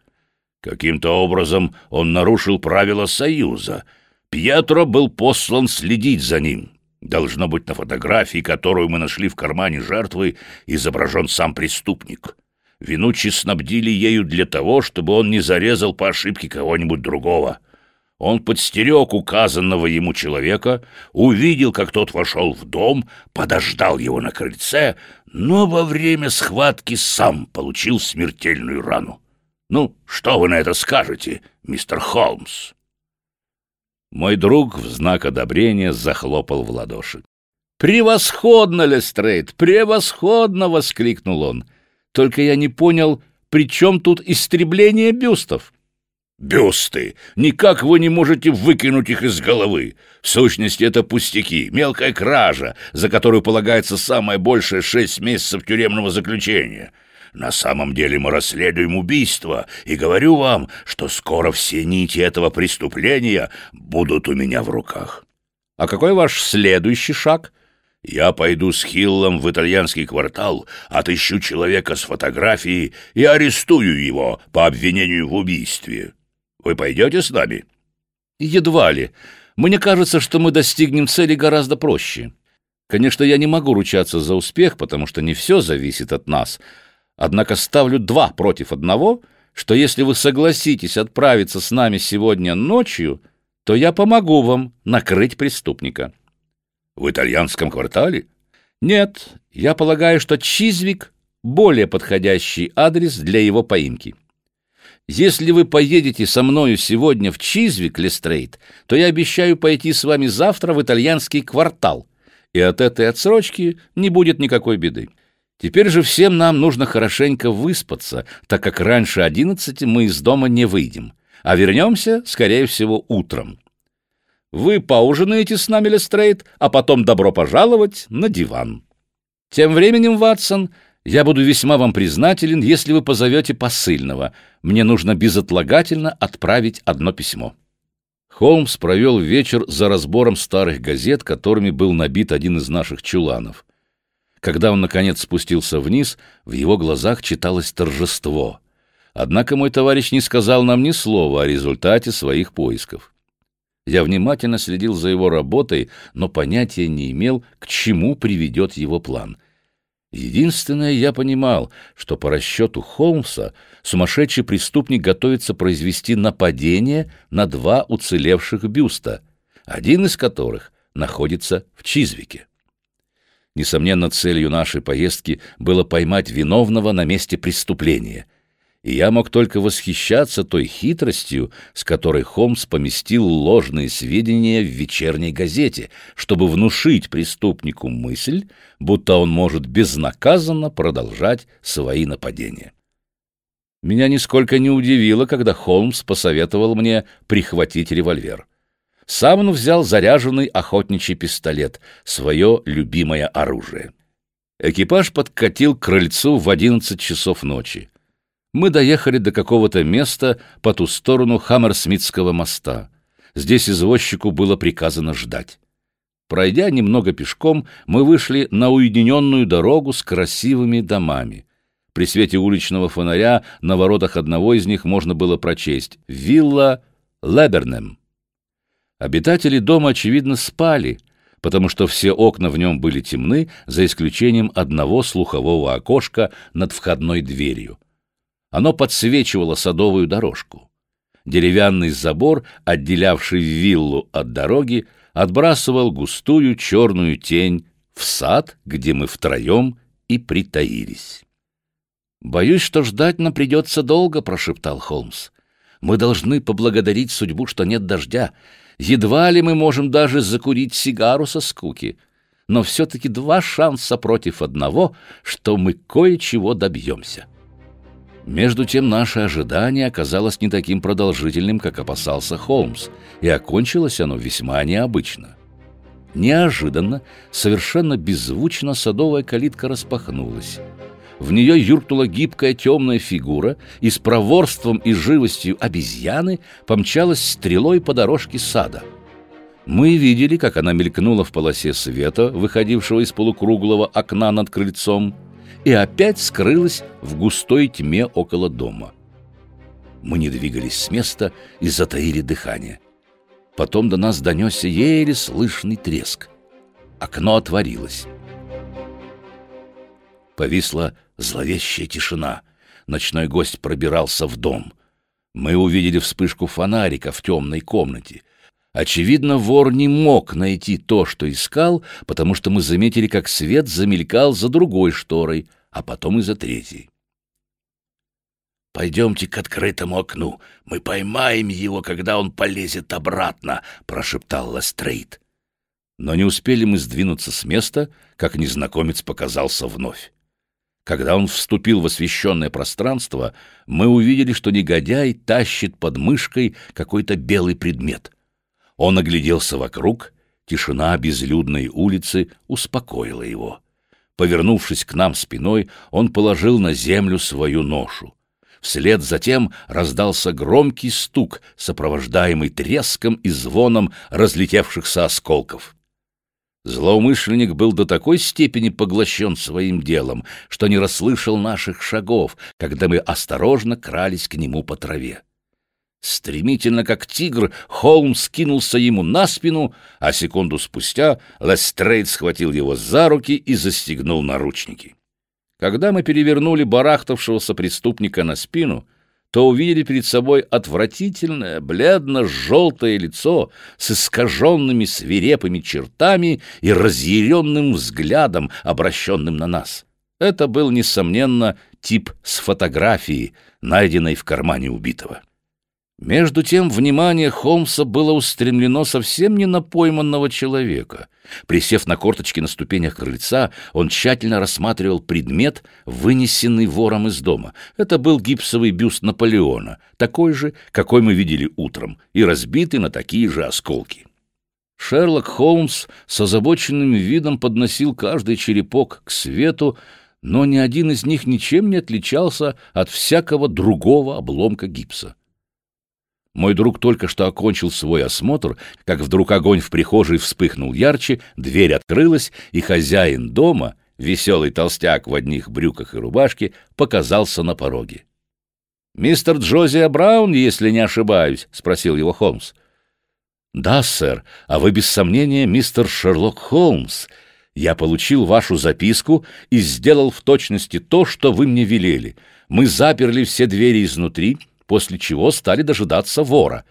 Каким-то образом он нарушил правила Союза. Пьетро был послан следить за ним. Должно быть, на фотографии, которую мы нашли в кармане жертвы, изображен сам преступник. Винучи снабдили ею для того, чтобы он не зарезал по ошибке кого-нибудь другого. Он подстерег указанного ему человека, увидел, как тот вошел в дом, подождал его на крыльце, но во время схватки сам получил смертельную рану. Ну, что вы на это скажете, мистер Холмс?» Мой друг в знак одобрения захлопал в ладоши. «Превосходно, Лестрейд, превосходно!» — воскликнул он. «Только я не понял, при чем тут истребление бюстов?» «Бюсты! Никак вы не можете выкинуть их из головы! В сущности, это пустяки, мелкая кража, за которую полагается самое большее шесть месяцев тюремного заключения. На самом деле мы расследуем убийство, и говорю вам, что скоро все нити этого преступления будут у меня в руках. А какой ваш следующий шаг? Я пойду с Хиллом в итальянский квартал, отыщу человека с фотографией и арестую его по обвинению в убийстве. Вы пойдете с нами? Едва ли. Мне кажется, что мы достигнем цели гораздо проще. Конечно, я не могу ручаться за успех, потому что не все зависит от нас. Однако ставлю два против одного, что если вы согласитесь отправиться с нами сегодня ночью, то я помогу вам накрыть преступника. В итальянском квартале? Нет, я полагаю, что Чизвик — более подходящий адрес для его поимки. Если вы поедете со мною сегодня в Чизвик, Лестрейд, то я обещаю пойти с вами завтра в итальянский квартал, и от этой отсрочки не будет никакой беды. Теперь же всем нам нужно хорошенько выспаться, так как раньше одиннадцати мы из дома не выйдем, а вернемся, скорее всего, утром. Вы поужинаете с нами, Лестрейд, а потом добро пожаловать на диван. Тем временем, Ватсон, я буду весьма вам признателен, если вы позовете посыльного. Мне нужно безотлагательно отправить одно письмо». Холмс провел вечер за разбором старых газет, которыми был набит один из наших чуланов. Когда он, наконец, спустился вниз, в его глазах читалось торжество. Однако мой товарищ не сказал нам ни слова о результате своих поисков. Я внимательно следил за его работой, но понятия не имел, к чему приведет его план — Единственное, я понимал, что по расчету Холмса сумасшедший преступник готовится произвести нападение на два уцелевших бюста, один из которых находится в Чизвике. Несомненно, целью нашей поездки было поймать виновного на месте преступления, и я мог только восхищаться той хитростью, с которой Холмс поместил ложные сведения в вечерней газете, чтобы внушить преступнику мысль, будто он может безнаказанно продолжать свои нападения. Меня нисколько не удивило, когда Холмс посоветовал мне прихватить револьвер. Сам он взял заряженный охотничий пистолет, свое любимое оружие. Экипаж подкатил к крыльцу в одиннадцать часов ночи мы доехали до какого-то места по ту сторону Хаммерсмитского моста. Здесь извозчику было приказано ждать. Пройдя немного пешком, мы вышли на уединенную дорогу с красивыми домами. При свете уличного фонаря на воротах одного из них можно было прочесть «Вилла Лебернем». Обитатели дома, очевидно, спали, потому что все окна в нем были темны, за исключением одного слухового окошка над входной дверью. Оно подсвечивало садовую дорожку. Деревянный забор, отделявший виллу от дороги, отбрасывал густую черную тень в сад, где мы втроем и притаились. «Боюсь, что ждать нам придется долго», — прошептал Холмс. «Мы должны поблагодарить судьбу, что нет дождя. Едва ли мы можем даже закурить сигару со скуки. Но все-таки два шанса против одного, что мы кое-чего добьемся». Между тем наше ожидание оказалось не таким продолжительным, как опасался Холмс, и окончилось оно весьма необычно. Неожиданно, совершенно беззвучно садовая калитка распахнулась. В нее юркнула гибкая темная фигура и с проворством и живостью обезьяны помчалась стрелой по дорожке сада. Мы видели, как она мелькнула в полосе света, выходившего из полукруглого окна над крыльцом, и опять скрылась в густой тьме около дома. Мы не двигались с места и затаили дыхание. Потом до нас донесся еле слышный треск. Окно отворилось. Повисла зловещая тишина. Ночной гость пробирался в дом. Мы увидели вспышку фонарика в темной комнате — Очевидно, вор не мог найти то, что искал, потому что мы заметили, как свет замелькал за другой шторой, а потом и за третьей. «Пойдемте к открытому окну. Мы поймаем его, когда он полезет обратно», — прошептал Лестрейд. Но не успели мы сдвинуться с места, как незнакомец показался вновь. Когда он вступил в освещенное пространство, мы увидели, что негодяй тащит под мышкой какой-то белый предмет — он огляделся вокруг, тишина безлюдной улицы успокоила его. Повернувшись к нам спиной, он положил на землю свою ношу. Вслед за тем раздался громкий стук, сопровождаемый треском и звоном разлетевшихся осколков. Злоумышленник был до такой степени поглощен своим делом, что не расслышал наших шагов, когда мы осторожно крались к нему по траве. Стремительно, как тигр, Холмс кинулся ему на спину, а секунду спустя Лестрейд схватил его за руки и застегнул наручники. Когда мы перевернули барахтавшегося преступника на спину, то увидели перед собой отвратительное, бледно-желтое лицо с искаженными свирепыми чертами и разъяренным взглядом, обращенным на нас. Это был, несомненно, тип с фотографии, найденной в кармане убитого. Между тем внимание Холмса было устремлено совсем не на пойманного человека. Присев на корточки на ступенях крыльца, он тщательно рассматривал предмет, вынесенный вором из дома. Это был гипсовый бюст Наполеона, такой же, какой мы видели утром, и разбитый на такие же осколки. Шерлок Холмс с озабоченным видом подносил каждый черепок к свету, но ни один из них ничем не отличался от всякого другого обломка гипса. Мой друг только что окончил свой осмотр, как вдруг огонь в прихожей вспыхнул ярче, дверь открылась, и хозяин дома, веселый толстяк в одних брюках и рубашке, показался на пороге. «Мистер Джозия Браун, если не ошибаюсь?» — спросил его Холмс. «Да, сэр, а вы без сомнения мистер Шерлок Холмс. Я получил вашу записку и сделал в точности то, что вы мне велели. Мы заперли все двери изнутри» после чего стали дожидаться вора.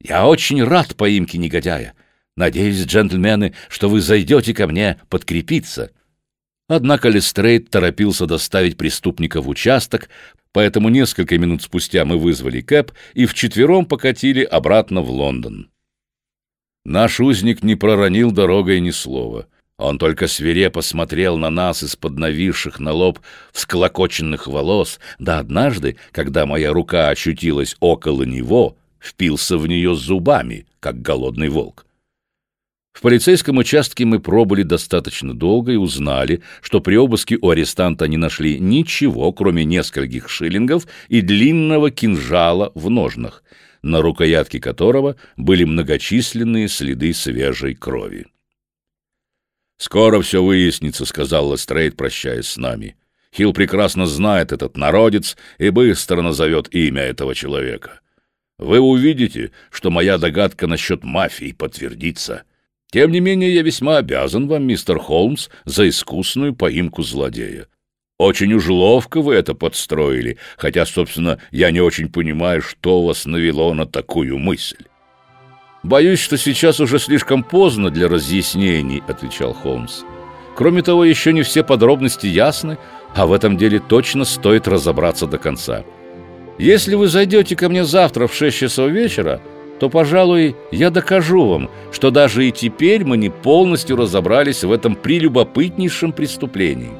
Я очень рад поимке негодяя. Надеюсь, джентльмены, что вы зайдете ко мне подкрепиться. Однако Лестрейд торопился доставить преступника в участок, поэтому несколько минут спустя мы вызвали Кэп и вчетвером покатили обратно в Лондон. Наш узник не проронил дорогой ни слова. Он только свирепо смотрел на нас из-под нависших на лоб всклокоченных волос, да однажды, когда моя рука очутилась около него, впился в нее зубами, как голодный волк. В полицейском участке мы пробыли достаточно долго и узнали, что при обыске у арестанта не нашли ничего, кроме нескольких шиллингов и длинного кинжала в ножнах, на рукоятке которого были многочисленные следы свежей крови. «Скоро все выяснится», — сказал Лестрейд, прощаясь с нами. Хилл прекрасно знает этот народец и быстро назовет имя этого человека. Вы увидите, что моя догадка насчет мафии подтвердится. Тем не менее, я весьма обязан вам, мистер Холмс, за искусную поимку злодея. Очень уж ловко вы это подстроили, хотя, собственно, я не очень понимаю, что вас навело на такую мысль. «Боюсь, что сейчас уже слишком поздно для разъяснений», — отвечал Холмс. «Кроме того, еще не все подробности ясны, а в этом деле точно стоит разобраться до конца. Если вы зайдете ко мне завтра в шесть часов вечера, то, пожалуй, я докажу вам, что даже и теперь мы не полностью разобрались в этом прелюбопытнейшем преступлении.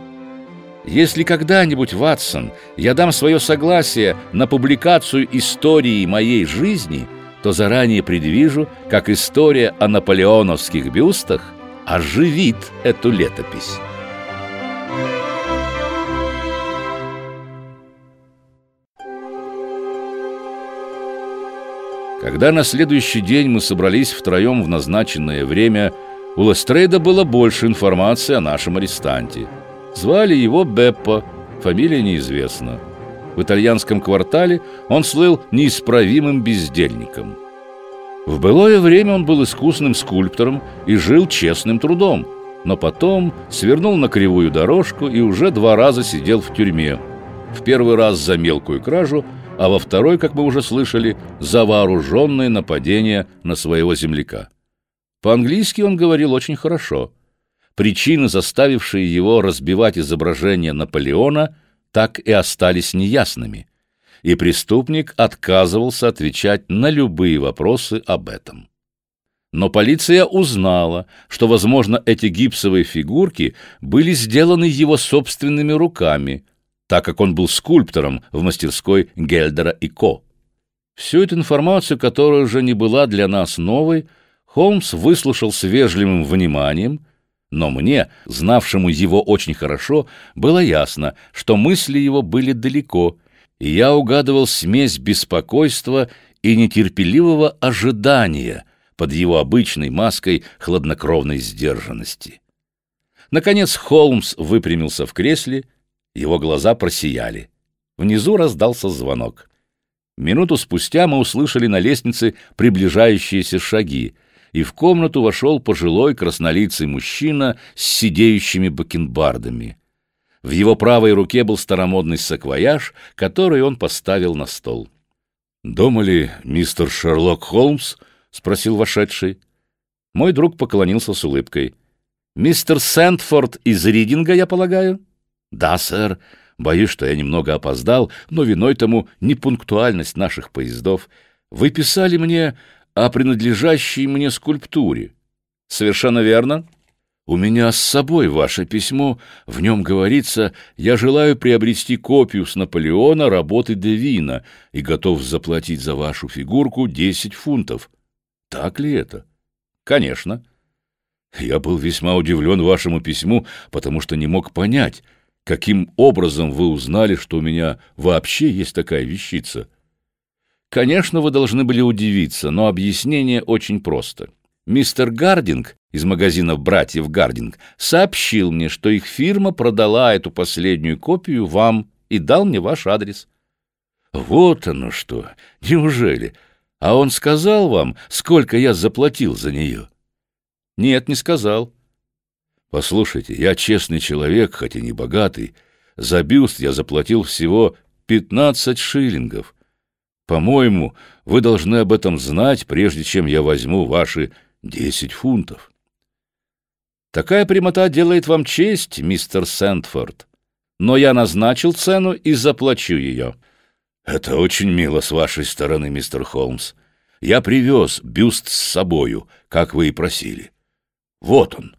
Если когда-нибудь, Ватсон, я дам свое согласие на публикацию истории моей жизни — то заранее предвижу, как история о наполеоновских бюстах оживит эту летопись. Когда на следующий день мы собрались втроем в назначенное время, у Лестрейда было больше информации о нашем арестанте. Звали его Беппо, фамилия неизвестна. В итальянском квартале он слыл неисправимым бездельником. В былое время он был искусным скульптором и жил честным трудом, но потом свернул на кривую дорожку и уже два раза сидел в тюрьме. В первый раз за мелкую кражу, а во второй, как мы уже слышали, за вооруженное нападение на своего земляка. По-английски он говорил очень хорошо. Причины, заставившие его разбивать изображение Наполеона – так и остались неясными, и преступник отказывался отвечать на любые вопросы об этом. Но полиция узнала, что, возможно, эти гипсовые фигурки были сделаны его собственными руками, так как он был скульптором в мастерской Гельдера и Ко. Всю эту информацию, которая уже не была для нас новой, Холмс выслушал с вежливым вниманием но мне, знавшему его очень хорошо, было ясно, что мысли его были далеко, и я угадывал смесь беспокойства и нетерпеливого ожидания под его обычной маской хладнокровной сдержанности. Наконец Холмс выпрямился в кресле, его глаза просияли. Внизу раздался звонок. Минуту спустя мы услышали на лестнице приближающиеся шаги, и в комнату вошел пожилой краснолицый мужчина с сидеющими бакенбардами. В его правой руке был старомодный саквояж, который он поставил на стол. «Дома ли мистер Шерлок Холмс?» — спросил вошедший. Мой друг поклонился с улыбкой. «Мистер Сэндфорд из Ридинга, я полагаю?» «Да, сэр. Боюсь, что я немного опоздал, но виной тому непунктуальность наших поездов. Вы писали мне о принадлежащей мне скульптуре. Совершенно верно. У меня с собой ваше письмо. В нем говорится, я желаю приобрести копию с Наполеона работы Девина и готов заплатить за вашу фигурку 10 фунтов. Так ли это? Конечно. Я был весьма удивлен вашему письму, потому что не мог понять, каким образом вы узнали, что у меня вообще есть такая вещица. Конечно, вы должны были удивиться, но объяснение очень просто. Мистер Гардинг из магазинов «Братьев Гардинг» сообщил мне, что их фирма продала эту последнюю копию вам и дал мне ваш адрес. Вот оно что! Неужели? А он сказал вам, сколько я заплатил за нее? Нет, не сказал. Послушайте, я честный человек, хоть и не богатый. За бюст я заплатил всего пятнадцать шиллингов. По-моему, вы должны об этом знать, прежде чем я возьму ваши десять фунтов. Такая прямота делает вам честь, мистер Сэндфорд. Но я назначил цену и заплачу ее. Это очень мило с вашей стороны, мистер Холмс. Я привез бюст с собою, как вы и просили. Вот он.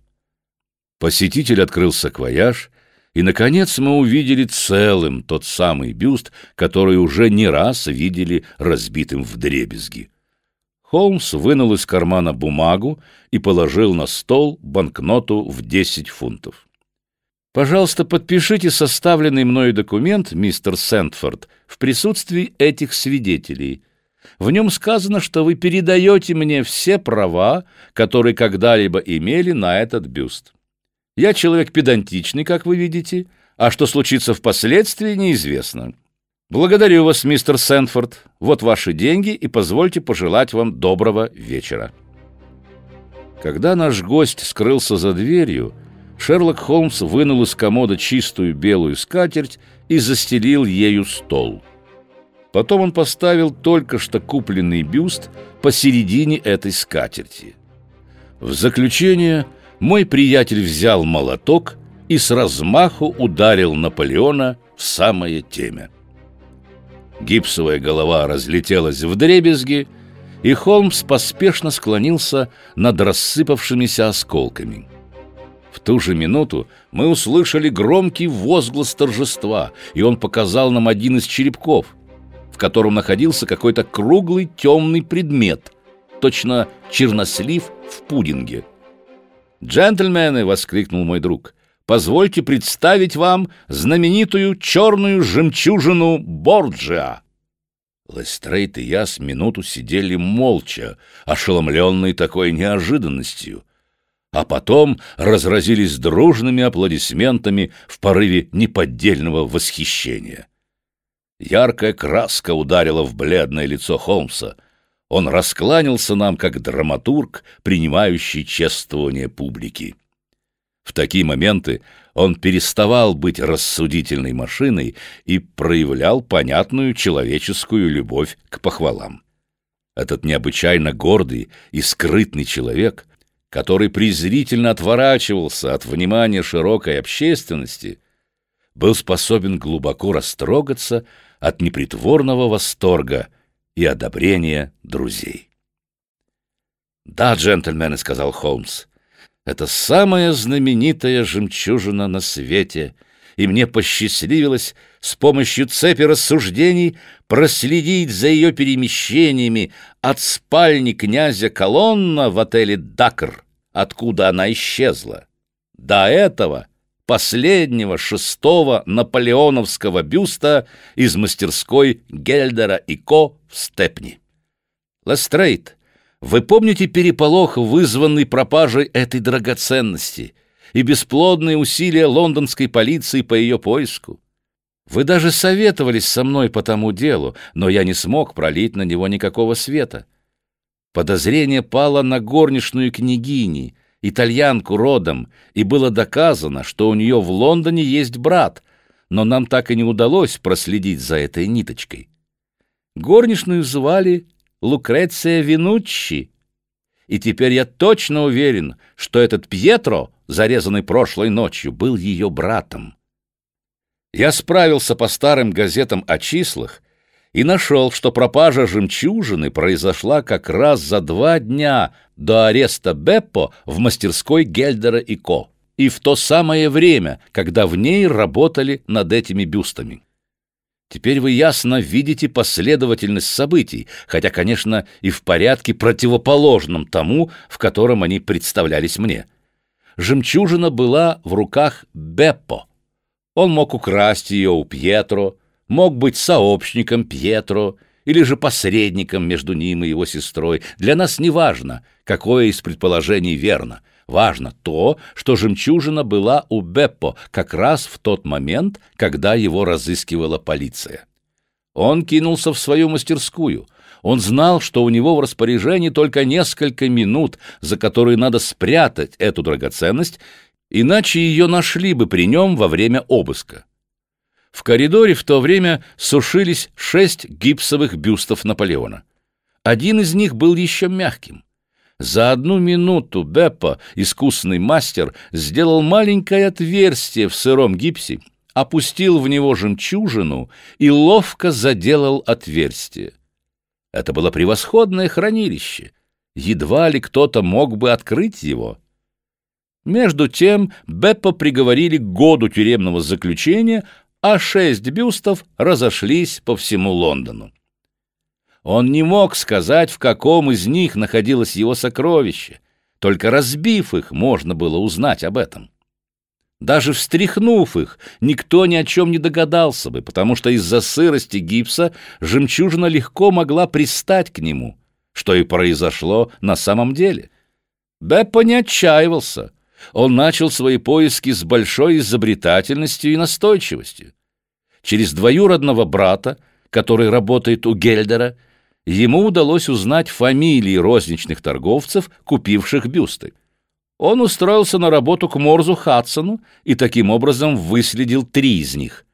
Посетитель открыл саквояж и, наконец, мы увидели целым тот самый бюст, который уже не раз видели разбитым в дребезги. Холмс вынул из кармана бумагу и положил на стол банкноту в 10 фунтов. «Пожалуйста, подпишите составленный мною документ, мистер Сентфорд, в присутствии этих свидетелей. В нем сказано, что вы передаете мне все права, которые когда-либо имели на этот бюст. Я человек педантичный, как вы видите, а что случится впоследствии, неизвестно. Благодарю вас, мистер Сэнфорд. Вот ваши деньги, и позвольте пожелать вам доброго вечера. Когда наш гость скрылся за дверью, Шерлок Холмс вынул из комода чистую белую скатерть и застелил ею стол. Потом он поставил только что купленный бюст посередине этой скатерти. В заключение мой приятель взял молоток и с размаху ударил Наполеона в самое темя. Гипсовая голова разлетелась в дребезги, и Холмс поспешно склонился над рассыпавшимися осколками. В ту же минуту мы услышали громкий возглас торжества, и он показал нам один из черепков, в котором находился какой-то круглый темный предмет, точно чернослив в пудинге. «Джентльмены!» — воскликнул мой друг. «Позвольте представить вам знаменитую черную жемчужину Борджиа!» Лестрейд и я с минуту сидели молча, ошеломленные такой неожиданностью, а потом разразились дружными аплодисментами в порыве неподдельного восхищения. Яркая краска ударила в бледное лицо Холмса — он раскланялся нам как драматург, принимающий чествование публики. В такие моменты он переставал быть рассудительной машиной и проявлял понятную человеческую любовь к похвалам. Этот необычайно гордый и скрытный человек, который презрительно отворачивался от внимания широкой общественности, был способен глубоко растрогаться от непритворного восторга и одобрение друзей. «Да, джентльмены», — сказал Холмс, — «это самая знаменитая жемчужина на свете, и мне посчастливилось с помощью цепи рассуждений проследить за ее перемещениями от спальни князя Колонна в отеле «Дакр», откуда она исчезла, до этого — последнего шестого наполеоновского бюста из мастерской Гельдера и Ко в Степни. Лестрейд, вы помните переполох, вызванный пропажей этой драгоценности и бесплодные усилия лондонской полиции по ее поиску? Вы даже советовались со мной по тому делу, но я не смог пролить на него никакого света. Подозрение пало на горничную княгини, итальянку родом, и было доказано, что у нее в Лондоне есть брат, но нам так и не удалось проследить за этой ниточкой. Горничную звали Лукреция Винуччи, и теперь я точно уверен, что этот Пьетро, зарезанный прошлой ночью, был ее братом. Я справился по старым газетам о числах и нашел, что пропажа жемчужины произошла как раз за два дня до ареста Беппо в мастерской Гельдера и Ко, и в то самое время, когда в ней работали над этими бюстами. Теперь вы ясно видите последовательность событий, хотя, конечно, и в порядке противоположном тому, в котором они представлялись мне. Жемчужина была в руках Беппо. Он мог украсть ее у Пьетро, мог быть сообщником Пьетро или же посредником между ним и его сестрой. Для нас не важно, какое из предположений верно — Важно то, что жемчужина была у Беппо как раз в тот момент, когда его разыскивала полиция. Он кинулся в свою мастерскую. Он знал, что у него в распоряжении только несколько минут, за которые надо спрятать эту драгоценность, иначе ее нашли бы при нем во время обыска. В коридоре в то время сушились шесть гипсовых бюстов Наполеона. Один из них был еще мягким. За одну минуту Беппо, искусный мастер, сделал маленькое отверстие в сыром гипсе, опустил в него жемчужину и ловко заделал отверстие. Это было превосходное хранилище. Едва ли кто-то мог бы открыть его. Между тем Беппо приговорили к году тюремного заключения, а шесть бюстов разошлись по всему Лондону. Он не мог сказать, в каком из них находилось его сокровище. Только разбив их, можно было узнать об этом. Даже встряхнув их, никто ни о чем не догадался бы, потому что из-за сырости гипса жемчужина легко могла пристать к нему, что и произошло на самом деле. Беппо не отчаивался. Он начал свои поиски с большой изобретательностью и настойчивостью. Через двоюродного брата, который работает у Гельдера, ему удалось узнать фамилии розничных торговцев, купивших бюсты. Он устроился на работу к Морзу Хадсону и таким образом выследил три из них.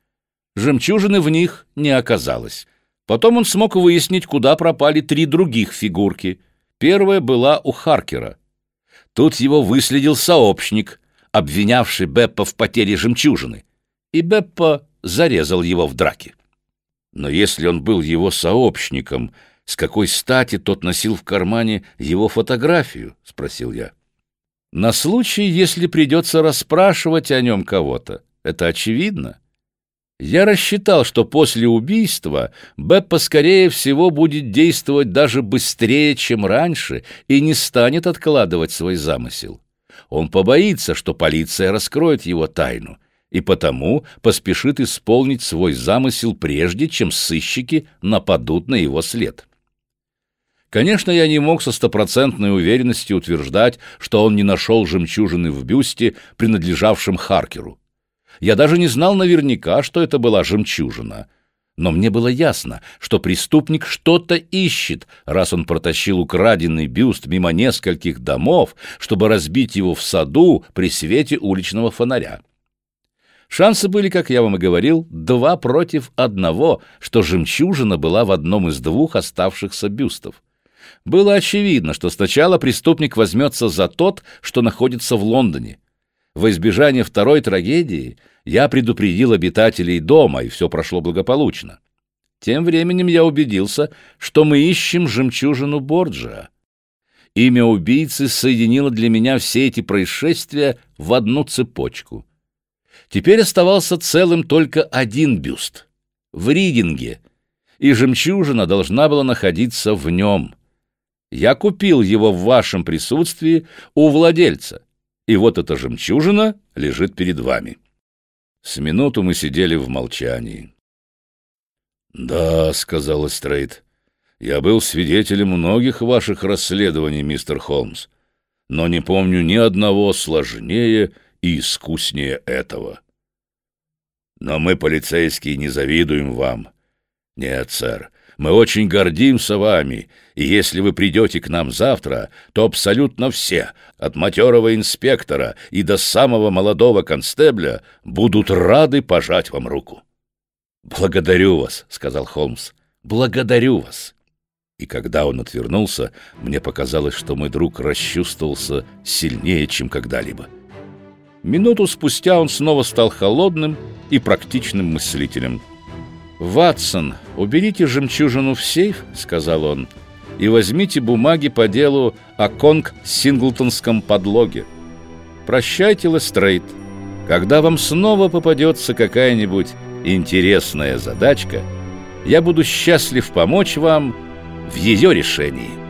Жемчужины в них не оказалось. Потом он смог выяснить, куда пропали три других фигурки. Первая была у Харкера. Тут его выследил сообщник, обвинявший Беппа в потере жемчужины, и Беппа зарезал его в драке. Но если он был его сообщником, с какой стати тот носил в кармане его фотографию?» — спросил я. «На случай, если придется расспрашивать о нем кого-то. Это очевидно. Я рассчитал, что после убийства Беппа, скорее всего, будет действовать даже быстрее, чем раньше, и не станет откладывать свой замысел. Он побоится, что полиция раскроет его тайну, и потому поспешит исполнить свой замысел прежде, чем сыщики нападут на его след». Конечно, я не мог со стопроцентной уверенностью утверждать, что он не нашел жемчужины в бюсте, принадлежавшем Харкеру. Я даже не знал наверняка, что это была жемчужина. Но мне было ясно, что преступник что-то ищет, раз он протащил украденный бюст мимо нескольких домов, чтобы разбить его в саду при свете уличного фонаря. Шансы были, как я вам и говорил, два против одного, что жемчужина была в одном из двух оставшихся бюстов. Было очевидно, что сначала преступник возьмется за тот, что находится в Лондоне. Во избежание второй трагедии я предупредил обитателей дома, и все прошло благополучно. Тем временем я убедился, что мы ищем жемчужину Борджа. Имя убийцы соединило для меня все эти происшествия в одну цепочку. Теперь оставался целым только один бюст — в Ридинге, и жемчужина должна была находиться в нем — я купил его в вашем присутствии у владельца, и вот эта жемчужина лежит перед вами». С минуту мы сидели в молчании. «Да», — сказал Стрейт, — «я был свидетелем многих ваших расследований, мистер Холмс, но не помню ни одного сложнее и искуснее этого». Но мы, полицейские, не завидуем вам. Нет, сэр, мы очень гордимся вами, и если вы придете к нам завтра, то абсолютно все, от матерого инспектора и до самого молодого констебля, будут рады пожать вам руку. «Благодарю вас», — сказал Холмс. «Благодарю вас». И когда он отвернулся, мне показалось, что мой друг расчувствовался сильнее, чем когда-либо. Минуту спустя он снова стал холодным и практичным мыслителем. «Ватсон, уберите жемчужину в сейф», — сказал он, — «и возьмите бумаги по делу о Конг-Синглтонском подлоге. Прощайте, Лестрейд. Когда вам снова попадется какая-нибудь интересная задачка, я буду счастлив помочь вам в ее решении».